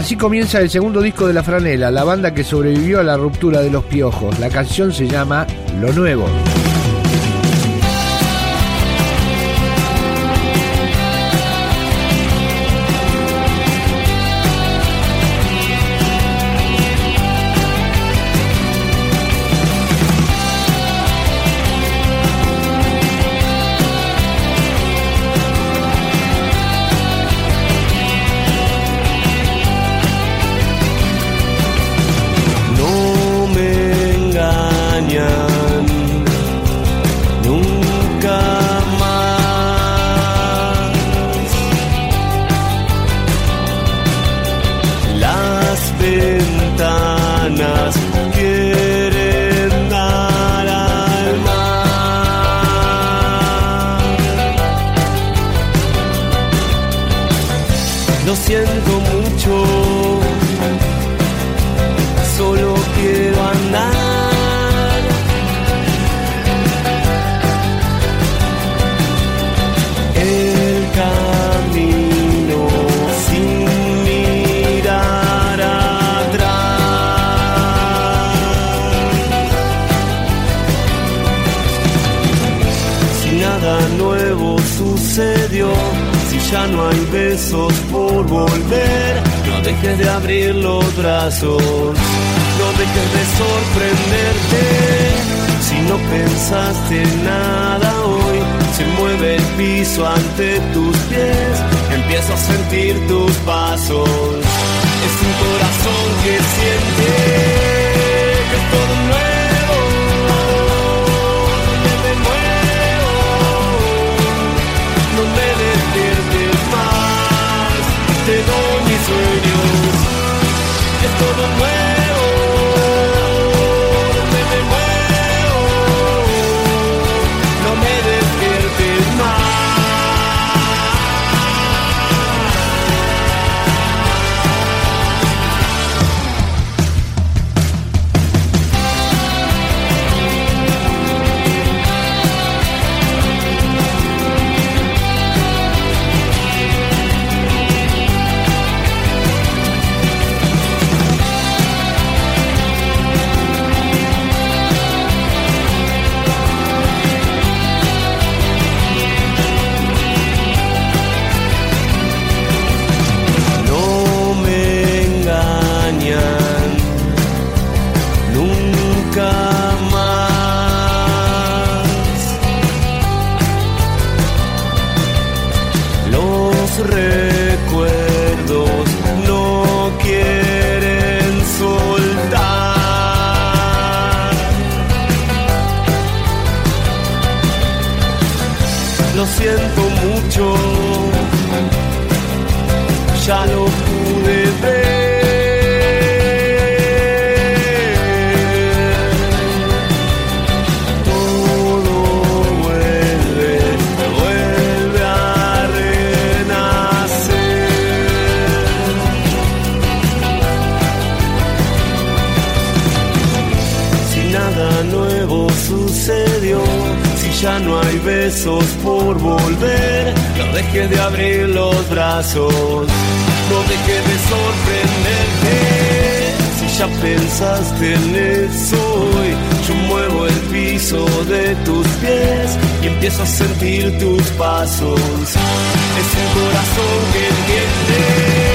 Así comienza el segundo disco de La Franela, la banda que sobrevivió a la ruptura de los piojos. La canción se llama Lo Nuevo. De abrir los brazos, no dejes de sorprenderte. Si no pensaste nada hoy, se mueve el piso ante tus pies. Empiezo a sentir tus pasos. Es un corazón que siente que es todo nuevo. Donde me muevo, no me despiertes más. Te doy mis sueños. Es todo nuevo. Ya no dejes de sorprenderte. Si ya pensaste en eso hoy, yo muevo el piso de tus pies y empiezo a sentir tus pasos. Es un corazón que entiende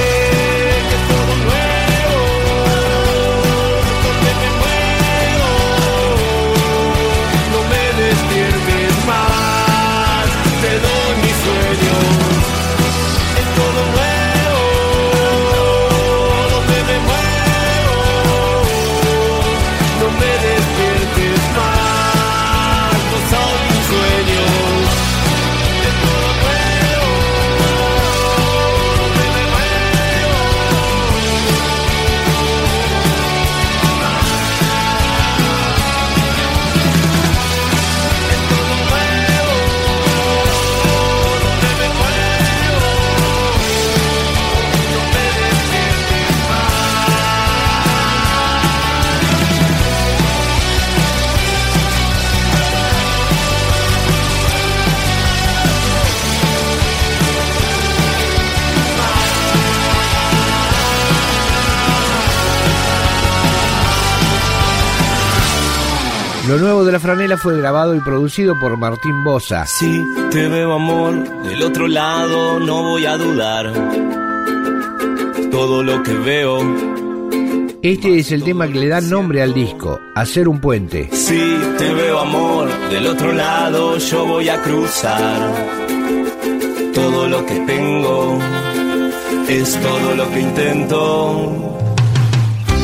Lo nuevo de la franela fue grabado y producido por Martín Bosa. Si te veo amor del otro lado, no voy a dudar. Todo lo que veo. Este es el tema que le da nombre al disco, Hacer un puente. Si te veo amor del otro lado, yo voy a cruzar. Todo lo que tengo es todo lo que intento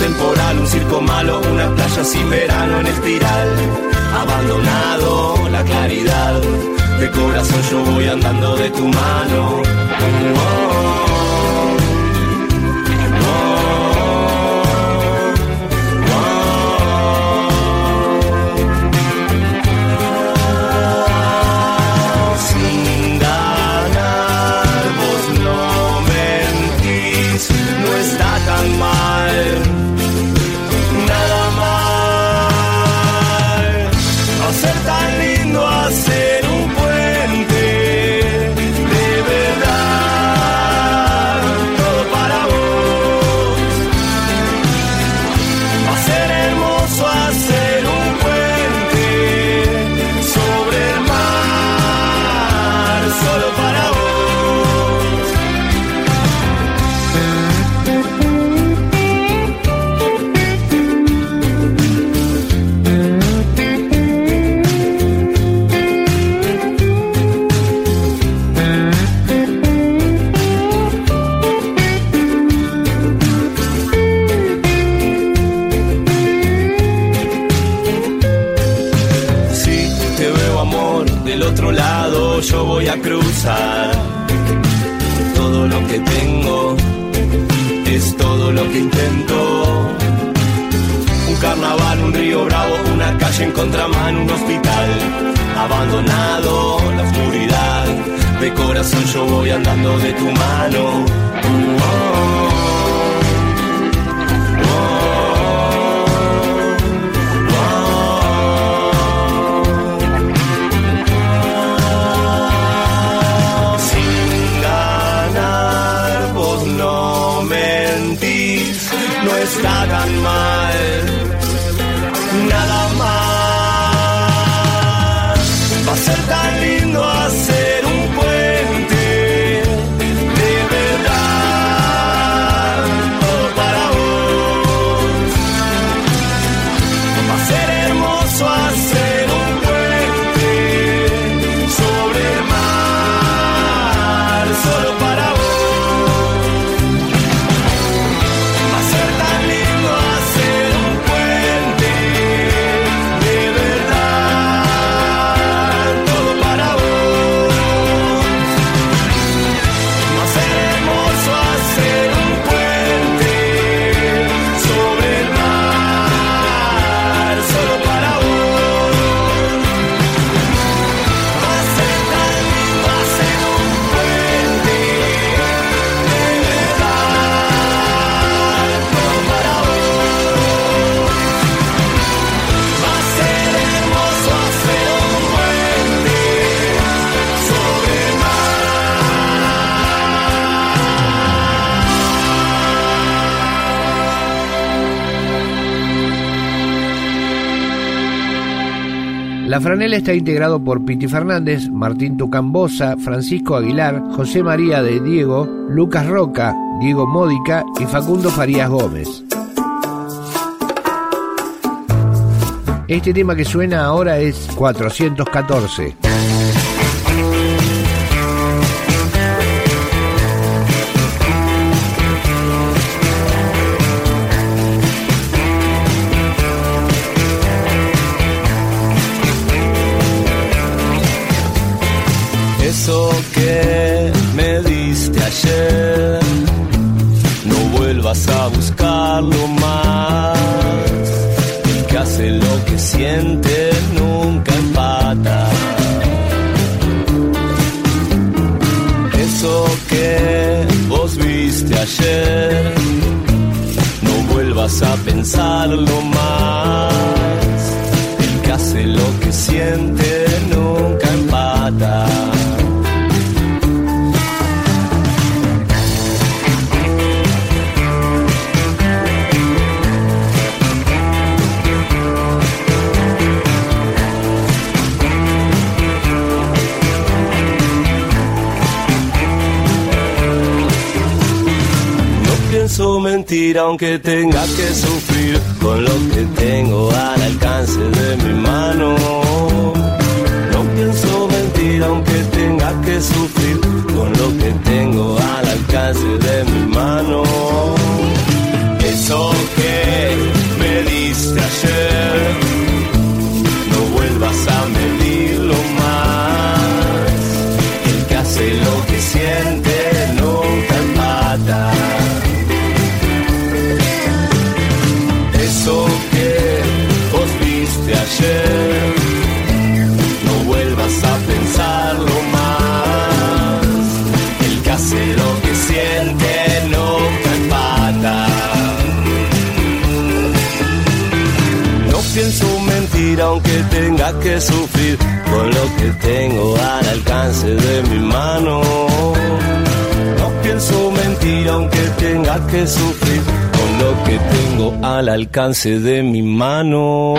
Temporal, un circo malo, una playa sin verano en espiral. Abandonado la claridad, de corazón yo voy andando de tu mano. Oh, en contramano un hospital abandonado, la oscuridad. De corazón yo voy andando de tu mano. Mentís, no está tan mal La franela está integrado por Piti Fernández, Martín Tucambosa, Francisco Aguilar, José María de Diego, Lucas Roca, Diego Módica y Facundo Farías Gómez. Este tema que suena ahora es 414. pensarlo más. Y que hace lo que siente, nunca empata. Eso que vos viste ayer, no vuelvas a pensarlo más. El que hace lo que siente, mentir aunque tenga que sufrir con lo que tengo al alcance de mi mano. No pienso mentir aunque tenga que sufrir con lo que tengo al alcance de mi mano. Eso que me diste ayer, no vuelvas a medirlo más. El que hace lo que siente aunque tenga que sufrir con lo que tengo al alcance de mi mano. No pienso mentir aunque tenga que sufrir con lo que tengo al alcance de mi mano.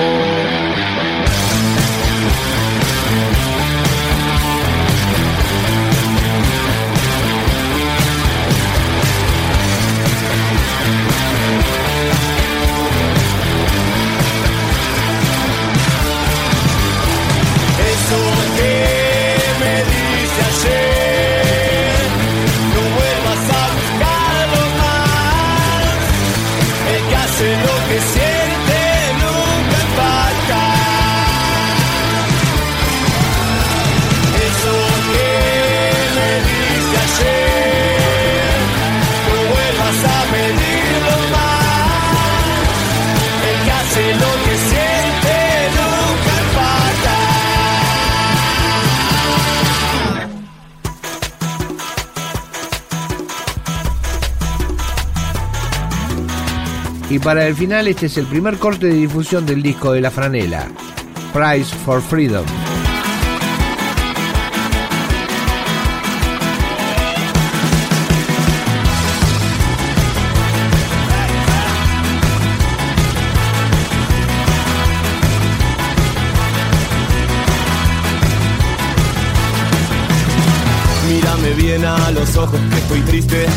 Y para el final este es el primer corte de difusión del disco de La Franela, Price for Freedom. Mírame bien a los ojos que estoy triste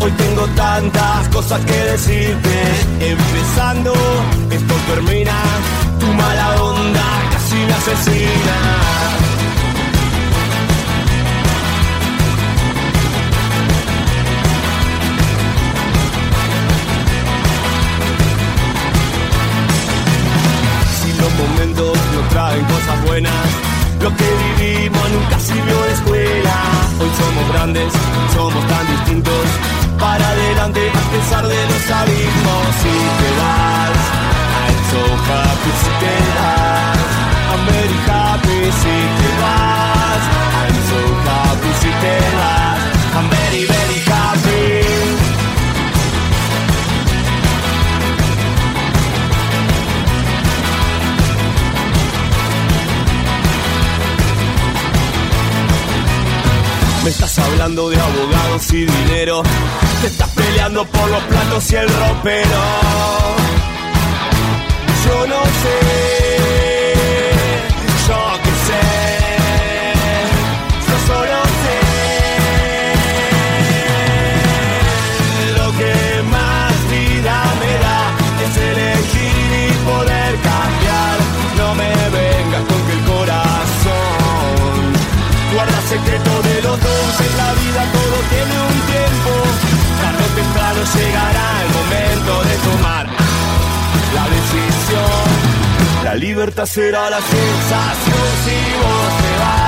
Hoy tengo tantas cosas que decirte. Empezando, esto termina. Tu mala onda casi me asesina. Si los momentos no traen cosas buenas, lo que vivimos nunca sirvió de escuela. Hoy somos grandes, somos tan distintos para adelante a pesar de los abismos. Si te vas, I'm so happy si te vas. I'm very happy si te vas. I'm so happy si te vas. I'm very, very happy. Me estás hablando de abogados y dinero te estás peleando por los platos y el ropero. Libertad será la sensación si vos te vas.